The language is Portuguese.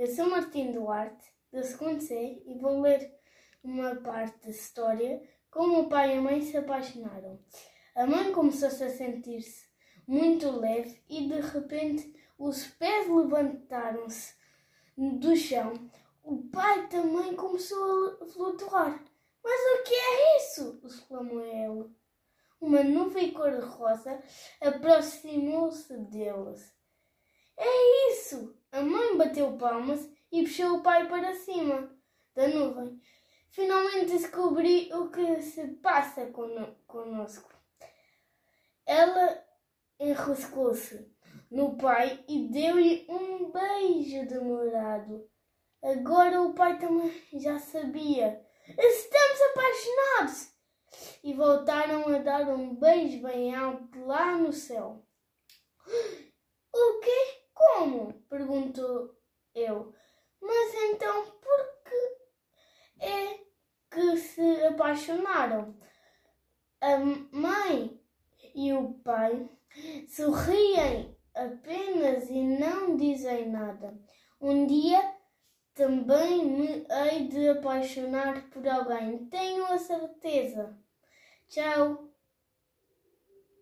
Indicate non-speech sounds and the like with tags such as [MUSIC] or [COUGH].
Eu sou Martim Duarte, do segundo C, e vou ler uma parte da história como o pai e a mãe se apaixonaram. A mãe começou-se a sentir-se muito leve e de repente os pés levantaram-se do chão. O pai também começou a flutuar. Mas o que é isso? exclamou ele. Uma nuvem cor-de-rosa aproximou-se deles. É isso! Bateu palmas e puxou o pai para cima da nuvem. Finalmente descobri o que se passa conosco. Ela enroscou-se no pai e deu-lhe um beijo demorado. Agora o pai também já sabia. Estamos apaixonados! E voltaram a dar um beijo bem alto lá no céu. [GASPS] O quê? Como? perguntou eu. Mas então por que é que se apaixonaram? A mãe e o pai sorriem apenas e não dizem nada. Um dia também me hei de apaixonar por alguém, tenho a certeza. Tchau.